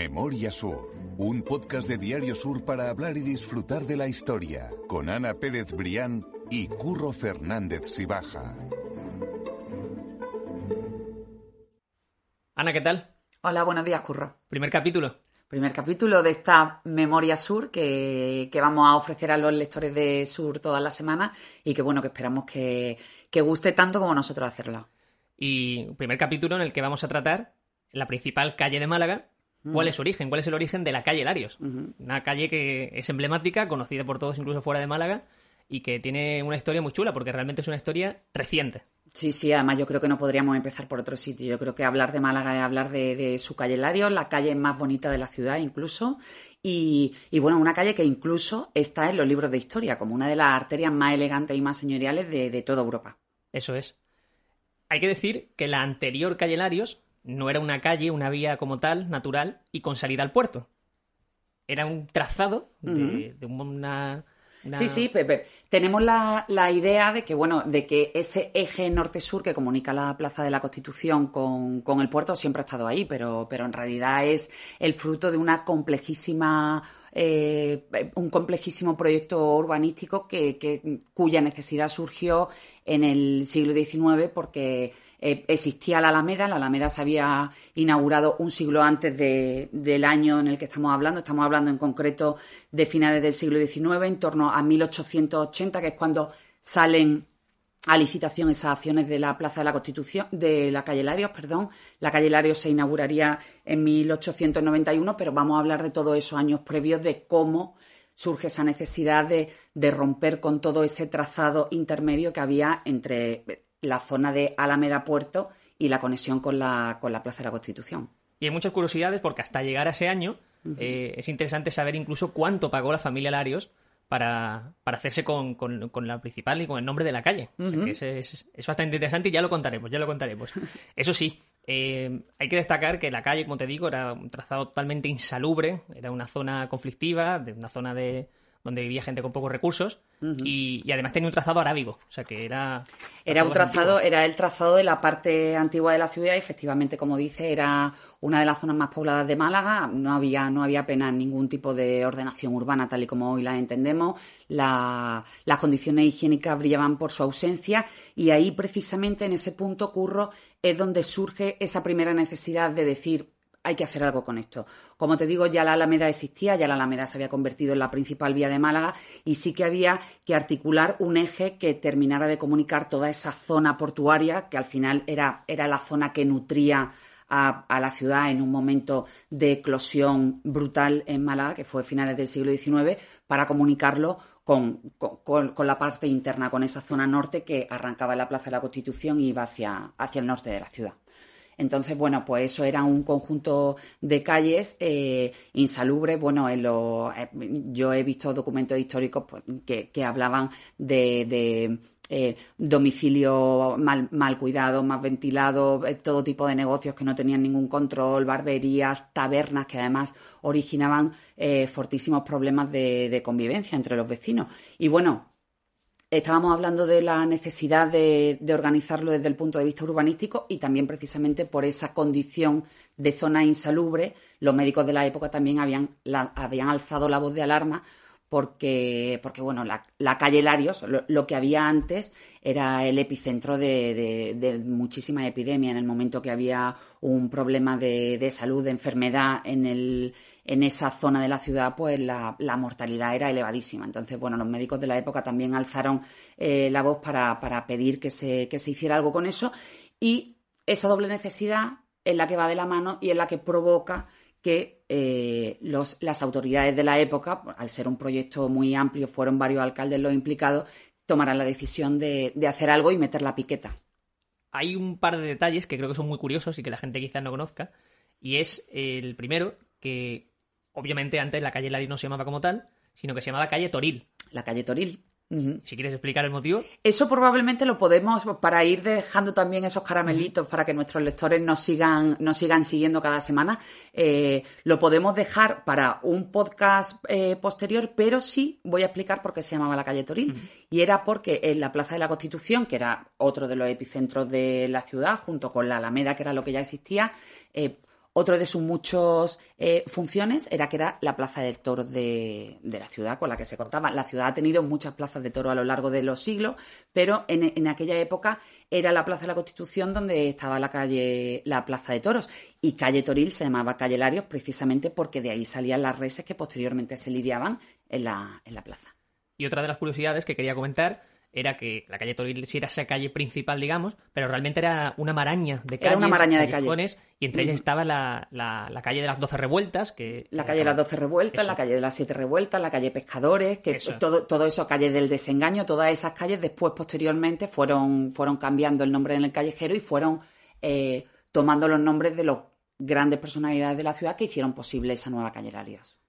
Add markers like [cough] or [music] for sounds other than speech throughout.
Memoria Sur, un podcast de Diario Sur para hablar y disfrutar de la historia, con Ana Pérez Brián y Curro Fernández Sibaja. Ana, ¿qué tal? Hola, buenos días, Curro. Primer capítulo. Primer capítulo de esta Memoria Sur que, que vamos a ofrecer a los lectores de Sur todas las semanas y que bueno, que esperamos que, que guste tanto como nosotros hacerla. Y primer capítulo en el que vamos a tratar la principal calle de Málaga. ¿Cuál es su origen? ¿Cuál es el origen de la calle Larios? Una calle que es emblemática, conocida por todos incluso fuera de Málaga, y que tiene una historia muy chula, porque realmente es una historia reciente. Sí, sí, además yo creo que no podríamos empezar por otro sitio. Yo creo que hablar de Málaga es hablar de, de su calle Larios, la calle más bonita de la ciudad incluso, y, y, bueno, una calle que incluso está en los libros de historia, como una de las arterias más elegantes y más señoriales de, de toda Europa. Eso es. Hay que decir que la anterior calle Larios no era una calle, una vía como tal, natural, y con salida al puerto. Era un trazado de, de una, una- Sí, sí, Pepe. Tenemos la, la idea de que, bueno, de que ese eje norte-sur que comunica la Plaza de la Constitución con, con el puerto siempre ha estado ahí, pero, pero en realidad es el fruto de una complejísima, eh, un complejísimo proyecto urbanístico que, que- cuya necesidad surgió en el siglo XIX porque eh, existía la Alameda, la Alameda se había inaugurado un siglo antes de- del año en el que estamos hablando, estamos hablando en concreto de finales del siglo XIX, en torno a 1880, que es cuando salen a licitación esas acciones de la Plaza de la Constitución, de la calle Larios, perdón. La calle Larios se inauguraría en 1891, pero vamos a hablar de todos esos años previos de cómo surge esa necesidad de romper con todo ese trazado intermedio que había entre la zona de Alameda Puerto y la conexión con la, con la Plaza de la Constitución. Y hay muchas curiosidades porque hasta llegar a ese año eh, es interesante saber incluso cuánto pagó la familia Larios para, para hacerse con, con- con la principal y con el nombre de la calle. O sea que es, es- es bastante interesante y ya lo contaremos, ya lo contaremos. Eso sí, eh, hay que destacar que la calle, como te digo, era un trazado totalmente insalubre, era una zona conflictiva, de una zona de donde vivía gente con pocos recursos y, y además tenía un trazado arábigo, o sea que era... Era un trazado, antiguo. era el trazado de la parte antigua de la ciudad y efectivamente, como dice, era una de las zonas más pobladas de Málaga. No había, no había apenas ningún tipo de ordenación urbana tal y como hoy la entendemos. La- las condiciones higiénicas brillaban por su ausencia y ahí precisamente en ese punto, Curro, es donde surge esa primera necesidad de decir hay que hacer algo con esto. Como te digo, ya la Alameda existía, ya la Alameda se había convertido en la principal vía de Málaga y sí que había que articular un eje que terminara de comunicar toda esa zona portuaria, que al final era, era la zona que nutría a, la ciudad en un momento de eclosión brutal en Málaga, que fue finales del siglo XIX, para comunicarlo con, con- con- con la parte interna, con esa zona norte que arrancaba en la Plaza de la Constitución y iba hacia, hacia el norte de la ciudad. Entonces, bueno, pues eso era un conjunto de calles eh, insalubres. Bueno, en eh, yo he visto documentos históricos pues, que, hablaban de, eh, domicilio mal, mal cuidado, más ventilado, todo tipo de negocios que no tenían ningún control, barberías, tabernas que además originaban eh, fortísimos problemas de, de convivencia entre los vecinos. Y bueno, Estábamos hablando de la necesidad de, organizarlo desde el punto de vista urbanístico y también precisamente por esa condición de zona insalubre. Los médicos de la época también habían, la- habían alzado la voz de alarma porque, porque bueno, la, la calle Larios, lo, lo que había antes, era el epicentro de, de, muchísimas epidemias. En el momento que había un problema de, de salud, de enfermedad en, el, en esa zona de la ciudad, pues la, la mortalidad era elevadísima. Entonces, bueno, los médicos de la época también alzaron eh, la voz para, para pedir que se, que se hiciera algo con eso. Y esa doble necesidad es la que va de la mano y es la que provoca que eh, los, las autoridades de la época, al ser un proyecto muy amplio, fueron varios alcaldes los implicados, tomaran la decisión de, de hacer algo y meter la piqueta. hay un par de detalles que creo que son muy curiosos y que la gente quizás no conozca. Y es el primero, que obviamente antes la calle Lari no se llamaba como tal, sino que se llamaba calle Toril. La calle Toril. Si quieres explicar el motivo. Eso probablemente lo podemos, para ir dejando también esos caramelitos para que nuestros lectores nos sigan, nos sigan siguiendo cada semana, eh, lo podemos dejar para un podcast eh, posterior, pero sí voy a explicar por qué se llamaba la calle Toril. Y era porque en la Plaza de la Constitución, que era otro de los epicentros de la ciudad, junto con la Alameda, que era lo que ya existía, eh, Otro de sus muchas eh, funciones era que era la plaza del toro de, la ciudad con la que se contaba. La ciudad ha tenido muchas plazas de toro a lo largo de los siglos, pero en, aquella época era la plaza de la Constitución donde estaba la calle, la plaza de toros. Y calle Toril se llamaba calle Larios precisamente porque de ahí salían las reses que posteriormente se lidiaban en la, en la plaza. Y otra de las curiosidades que quería comentar era que la calle Toril sí era esa calle principal, digamos, pero realmente era una maraña de calles. Era una maraña de calles. Y entre ellas estaba la, la, calle de las Doce Revueltas. que La calle de las Doce Revueltas, la calle de las Siete Revueltas, la calle Pescadores, que todo, todo eso, calle del desengaño, todas esas calles después, posteriormente, fueron, fueron cambiando el nombre en el callejero y fueron eh, tomando los nombres de las grandes personalidades de la ciudad que hicieron posible esa nueva calle Larios.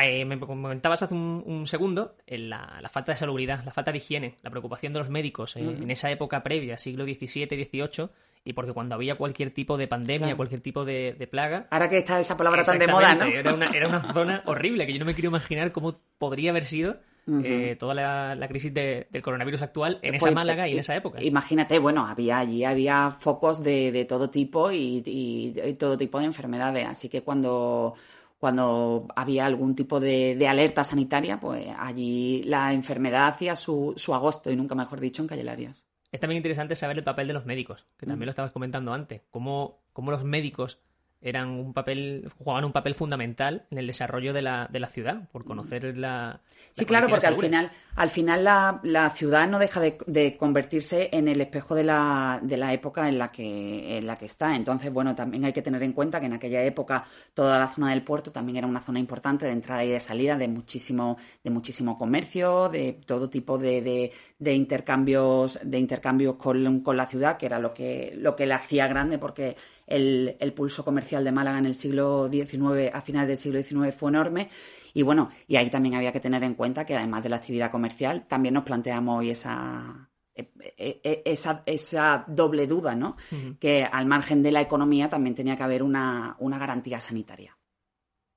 Eh, me comentabas hace un, segundo la, falta de salubridad, la falta de higiene, la preocupación de los médicos eh, en esa época previa, siglo XVII, XVIII, y porque cuando había cualquier tipo de pandemia, cualquier tipo de, plaga... Ahora que está esa palabra tan de moda, ¿no? Era una, era una [laughs] zona horrible, que yo no me quiero imaginar cómo podría haber sido eh, toda la, crisis del coronavirus actual en esa pues, Málaga y en esa época. Imagínate, bueno, había allí había focos de, todo tipo y, todo tipo de enfermedades, así que cuando cuando había algún tipo de, alerta sanitaria, pues allí la enfermedad hacía su, agosto, y nunca mejor dicho, en Calle Es también interesante saber el papel de los médicos, que también mm. lo estabas comentando antes, cómo, cómo los médicos eran un papel, jugaban un papel fundamental en el desarrollo de la, de la ciudad, por conocer la. Sí, claro, porque al final, al final la, la ciudad no deja de, convertirse en el espejo de la, de la época en la, que, en la que está. Entonces, bueno, también hay que tener en cuenta que en aquella época toda la zona del puerto también era una zona importante de entrada y de salida de muchísimo, de muchísimo comercio, de todo tipo de, de, intercambios, de intercambios con, con la ciudad, que era lo que, lo que la hacía grande, porque el, pulso comercial de Málaga en el siglo XIX, a finales del siglo XIX, fue enorme. Y bueno, y ahí también había que tener en cuenta que además de la actividad comercial, también nos planteamos hoy esa, e, e, e, esa, esa, doble duda, ¿no? Que al margen de la economía también tenía que haber una, garantía sanitaria.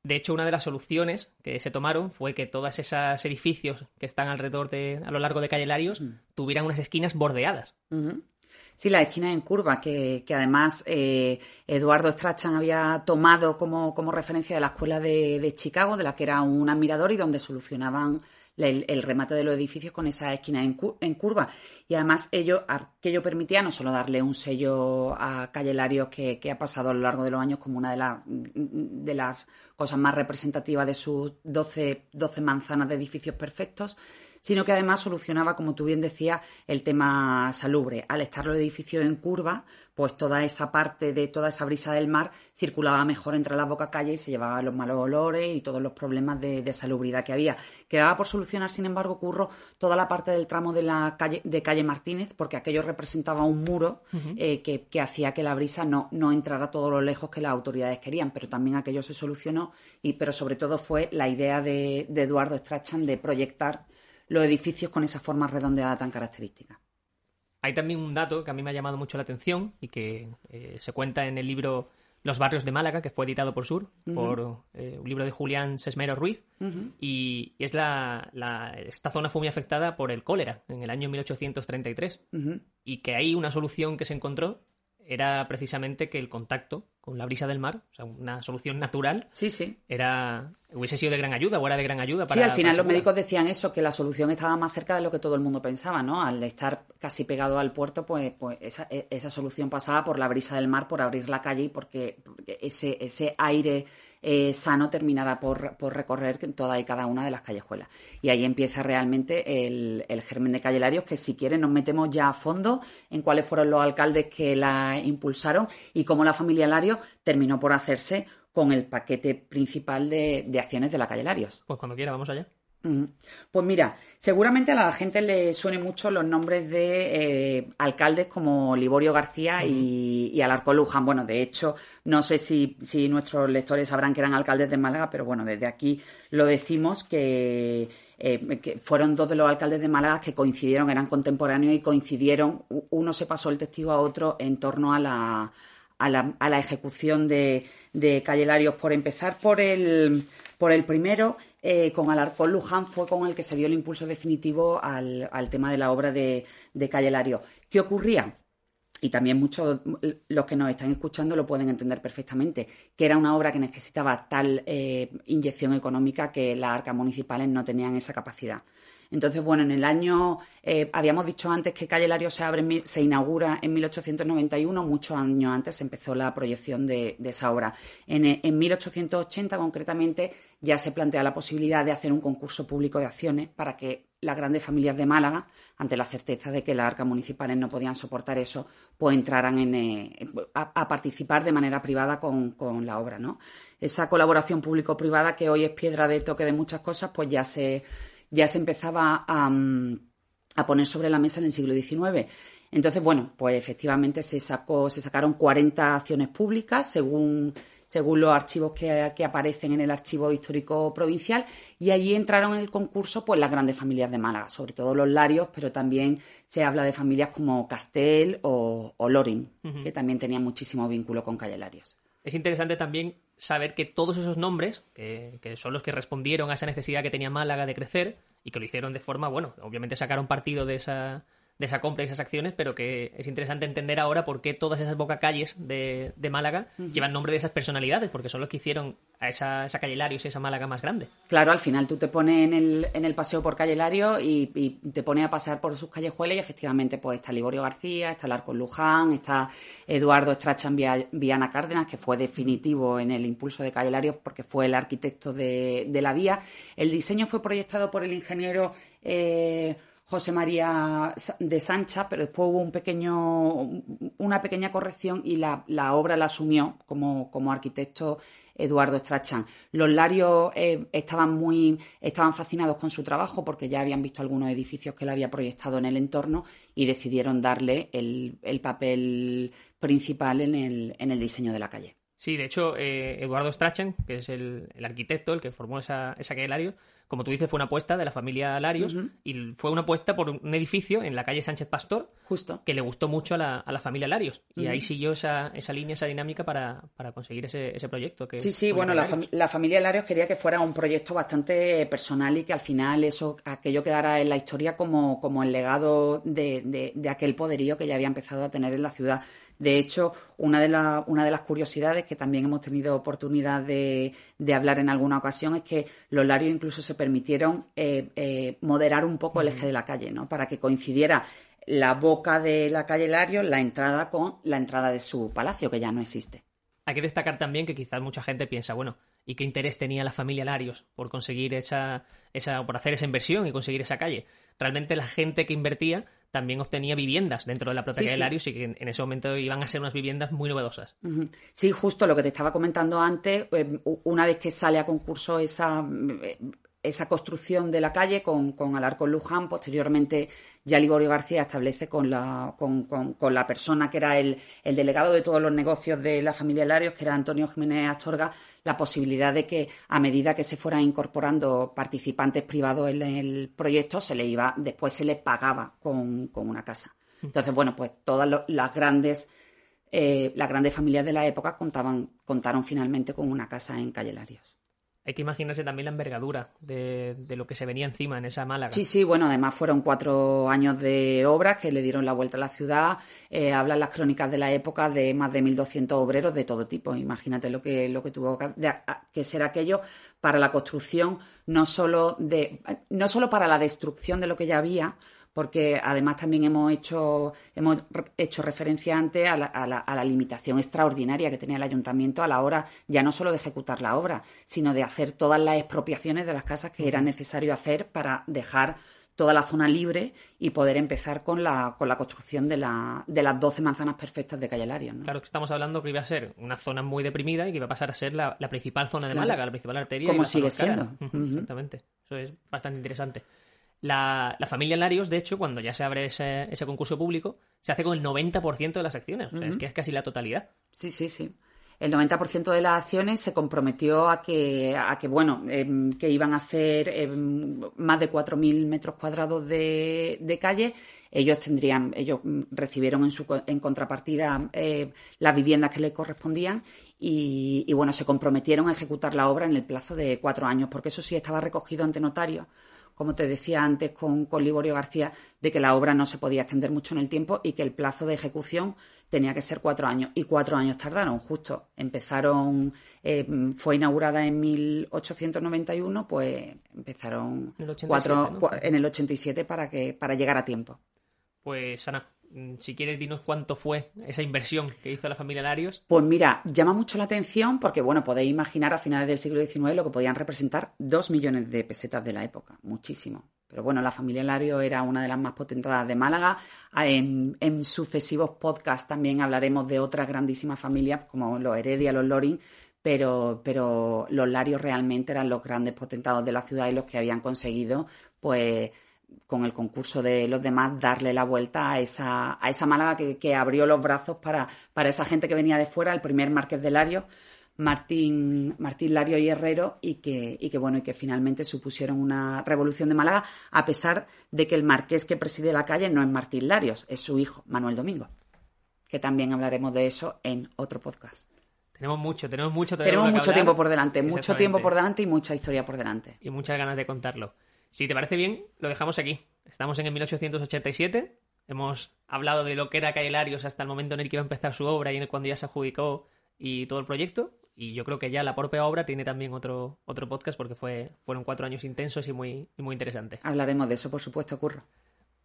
De hecho, una de las soluciones que se tomaron fue que todos esos edificios que están alrededor de, a lo largo de Calle Larios, tuvieran unas esquinas bordeadas. Sí, la esquina en curva, que, además eh, Eduardo Strachan había tomado como, referencia de la escuela de, Chicago, de la que era un admirador y donde solucionaban el, remate de los edificios con esa esquina en, curva. Y además ello, aquello permitía no solo darle un sello a Calle Larios que, ha pasado a lo largo de los años como una de, de las cosas más representativas de sus 12, 12 manzanas de edificios perfectos, sino que además solucionaba, como tú bien decías, el tema salubre. Al estar los edificios en curva, pues toda esa parte de toda esa brisa del mar circulaba mejor entre las bocas calles y se llevaba los malos olores y todos los problemas de, salubridad que había. Quedaba por solucionar, sin embargo, Curro, toda la parte del tramo de la calle, de calle Martínez, porque aquello representaba un muro eh, que, hacía que la brisa no, no entrara todo lo lejos que las autoridades querían, pero también aquello se solucionó, y, pero sobre todo fue la idea de, de Eduardo Strachan de proyectar los edificios con esa forma redondeada tan característica. Hay también un dato que a mí me ha llamado mucho la atención y que eh, se cuenta en el libro Los barrios de Málaga, que fue editado por Sur, por eh, un libro de Julián Sesmero Ruiz, y es la, esta zona fue muy afectada por el cólera en el año 1833, y que hay una solución que se encontró era precisamente que el contacto con la brisa del mar, o sea, una solución natural, sí, sí. era hubiese sido de gran ayuda o era de gran ayuda para Sí, al final los médicos decían eso, que la solución estaba más cerca de lo que todo el mundo pensaba, ¿no? Al estar casi pegado al puerto, pues, pues esa, e, esa solución pasaba por la brisa del mar, por abrir la calle y porque ese, ese aire eh, sano terminará por, por, recorrer toda y cada una de las callejuelas. Y ahí empieza realmente el, germen de Callelarios, que si quieren nos metemos ya a fondo en cuáles fueron los alcaldes que la impulsaron y cómo la familia Larios terminó por hacerse con el paquete principal de, de acciones de la calle Larios. Pues cuando quiera, vamos allá. Pues mira, seguramente a la gente le suene mucho los nombres de eh, alcaldes como Liborio García y, Alarcón Luján. Bueno, de hecho, no sé si, nuestros lectores sabrán que eran alcaldes de Málaga, pero bueno, desde aquí lo decimos eh, que, fueron dos de los alcaldes de Málaga que coincidieron, eran contemporáneos y coincidieron, uno se pasó el testigo a otro en torno a la, a la, a la ejecución de, de Calle Por empezar por el, por el primero, eh, con Alarcón Luján fue con el que se dio el impulso definitivo al, tema de la obra de, de Calle ¿Qué ocurría? y también muchos los que nos están escuchando lo pueden entender perfectamente, que era una obra que necesitaba tal eh, inyección económica que las arcas municipales no tenían esa capacidad. Entonces, bueno, en el año, eh, habíamos dicho antes que Calle Lario se, abre, se inaugura en 1891, muchos años antes empezó la proyección de, esa obra. En, en 1880, concretamente, ya se plantea la posibilidad de hacer un concurso público de acciones para que las grandes familias de Málaga, ante la certeza de que las arcas municipales no podían soportar eso, pues entraran en, eh, a, participar de manera privada con, con la obra, ¿no? Esa colaboración público-privada que hoy es piedra de toque de muchas cosas, pues ya se ya se empezaba mm, a, poner sobre la mesa en el siglo XIX. Entonces, bueno, pues efectivamente se sacó, se sacaron 40 acciones públicas según, según los archivos que, aparecen en el archivo histórico provincial, y allí entraron en el concurso pues las grandes familias de Málaga, sobre todo los Larios, pero también se habla de familias como Castel o, Lorin, que también tenían muchísimo vínculo con Calle Larios. Es interesante también saber que todos esos nombres, que, son los que respondieron a esa necesidad que tenía Málaga de crecer y que lo hicieron de forma, bueno, obviamente sacaron partido de esa, de esa compra y esas acciones, pero que es interesante entender ahora por qué todas esas bocacalles de, de Málaga llevan nombre de esas personalidades, porque son los que hicieron a esa, esa calle Larios y esa Málaga más grande. Claro, al final tú te pones en el, en el paseo por calle Lario y, te pones a pasar por sus callejuelas y efectivamente pues está Liborio García, está Larco Luján, está Eduardo Estrachan Viana Cárdenas, que fue definitivo en el impulso de calle Larios porque fue el arquitecto de, de la vía. El diseño fue proyectado por el ingeniero... Eh, José María de Sancha, pero después hubo un pequeño, una pequeña corrección y la, obra la asumió como, como arquitecto Eduardo Strachan. Los Larios eh, estaban muy estaban fascinados con su trabajo porque ya habían visto algunos edificios que él había proyectado en el entorno y decidieron darle el, papel principal en el, en el diseño de la calle. Sí, de hecho, eh, Eduardo Strachan, que es el, arquitecto, el que formó esa, esa calle Larios, como tú dices, fue una apuesta de la familia Larios y fue una apuesta por un edificio en la calle Sánchez Pastor Justo. que le gustó mucho a la, a la familia Larios. Y ahí siguió esa, esa línea, esa dinámica para, para conseguir ese, ese proyecto. Que sí, sí, bueno, la, la, familia Larios quería que fuera un proyecto bastante personal y que al final eso aquello quedara en la historia como, como el legado de, de, de aquel poderío que ya había empezado a tener en la ciudad. De hecho, una de, una de las curiosidades que también hemos tenido oportunidad de, hablar en alguna ocasión es que los Larios incluso se permitieron eh, eh, moderar un poco el eje de la calle, ¿no? Para que coincidiera la boca de la calle Larios, la entrada con la entrada de su palacio, que ya no existe. Hay que destacar también que quizás mucha gente piensa, bueno, ¿y qué interés tenía la familia Larios por conseguir esa, esa, por hacer esa inversión y conseguir esa calle? Realmente la gente que invertía también obtenía viviendas dentro de la propia calle Larios y que en, ese momento iban a ser unas viviendas muy novedosas. Sí, justo lo que te estaba comentando antes, eh, una vez que sale a concurso esa eh, esa construcción de la calle con, con Alarcón Luján. Posteriormente, ya Liborio García establece con la, con, con, la persona que era el, el, delegado de todos los negocios de la familia Larios, que era Antonio Jiménez Astorga, la posibilidad de que a medida que se fueran incorporando participantes privados en el proyecto, se le iba, después se les pagaba con, una casa. Entonces, bueno, pues todas las grandes eh, las grandes familias de la época contaban, contaron finalmente con una casa en Calle Larios. Hay que imaginarse también la envergadura de, lo que se venía encima en esa Málaga. Sí, sí, bueno, además fueron cuatro años de obras que le dieron la vuelta a la ciudad. Eh, hablan las crónicas de la época de más de 1.200 obreros de todo tipo. Imagínate lo que, lo que tuvo que ser aquello para la construcción, no solo, de, no solo para la destrucción de lo que ya había, porque además también hemos hecho, hemos hecho referencia antes a la, limitación extraordinaria que tenía el ayuntamiento a la hora ya no solo de ejecutar la obra, sino de hacer todas las expropiaciones de las casas que era necesario hacer para dejar toda la zona libre y poder empezar con la, con la construcción de, la, de las 12 manzanas perfectas de Calle Larios. Claro que estamos hablando que iba a ser una zona muy deprimida y que iba a pasar a ser la, principal zona de Málaga, la principal arteria. Como sigue siendo. Exactamente. Eso es bastante interesante. La, familia Larios, de hecho, cuando ya se abre ese, concurso público, se hace con el 90% de las acciones. O sea, es que es casi la totalidad. Sí, sí, sí. El 90% de las acciones se comprometió a que, a que bueno, em, que iban a hacer em, más de 4.000 metros cuadrados de, de calle. Ellos tendrían, ellos recibieron en, su, en contrapartida eh, las viviendas que les correspondían y, y, bueno, se comprometieron a ejecutar la obra en el plazo de cuatro años, porque eso sí estaba recogido ante notario como te decía antes con, con Liborio García, de que la obra no se podía extender mucho en el tiempo y que el plazo de ejecución tenía que ser cuatro años. Y cuatro años tardaron, justo. Empezaron, eh, fue inaugurada en 1891, pues empezaron En el 87, cuatro, en el 87 para, que, para llegar a tiempo. Pues Ana, mm, si quieres dinos cuánto fue esa inversión que hizo la familia Larios. Pues mira, llama mucho la atención porque, bueno, podéis imaginar a finales del siglo XIX lo que podían representar dos millones de pesetas de la época, muchísimo. Pero bueno, la familia Lario era una de las más potentadas de Málaga. Ah, En, en sucesivos podcasts también hablaremos de otras grandísimas familias como los Heredia, los Loring, pero, pero los Larios realmente eran los grandes potentados de la ciudad y los que habían conseguido, pues, con el concurso de los demás, darle la vuelta a esa, a esa Málaga que, que abrió los brazos para, para esa gente que venía de fuera, el primer marqués de Lario, Martín, Martín Lario y Herrero, y que, y que bueno, y que finalmente supusieron una revolución de Málaga, a pesar de que el marqués que preside la calle no es Martín Larios, es su hijo, Manuel Domingo. Que también hablaremos de eso en otro podcast. Tenemos mucho, tenemos mucho Tenemos que mucho hablar. tiempo por delante, mucho tiempo por delante y mucha historia por delante. y muchas ganas de contarlo. Si te parece bien, lo dejamos aquí. Estamos en el 1887. Hemos hablado de lo que era Calle Larios hasta el momento en el que iba a empezar su obra y en el cuando ya se adjudicó y todo el proyecto. Y yo creo que ya la propia obra tiene también otro, otro podcast porque fue, fueron cuatro años intensos y muy, y muy interesantes. Hablaremos de eso, por supuesto, Curro.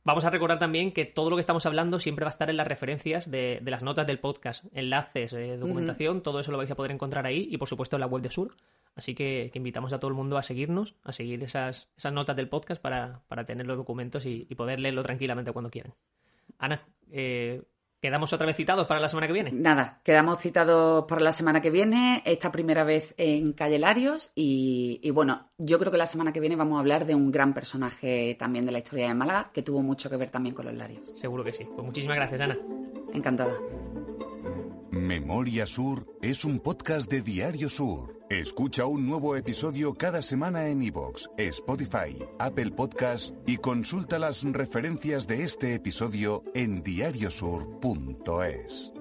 Vamos a recordar también que todo lo que estamos hablando siempre va a estar en las referencias de, de las notas del podcast, enlaces, eh, documentación, todo eso lo vais a poder encontrar ahí y por supuesto en la web de Sur. Así que, que invitamos a todo el mundo a seguirnos, a seguir esas, esas notas del podcast para, para tener los documentos y, y poder leerlo tranquilamente cuando quieran. Ana, eh, quedamos otra vez citados para la semana que viene. Nada, quedamos citados para la semana que viene, esta primera vez en Calle Larios y, y bueno, yo creo que la semana que viene vamos a hablar de un gran personaje también de la historia de Málaga que tuvo mucho que ver también con los Larios. Seguro que sí. Pues muchísimas gracias, Ana. Encantada. Memoria Sur es un podcast de Diario Sur. Escucha un nuevo episodio cada semana en iVoox, Spotify, Apple Podcast y consulta las referencias de este episodio en diariosur.es.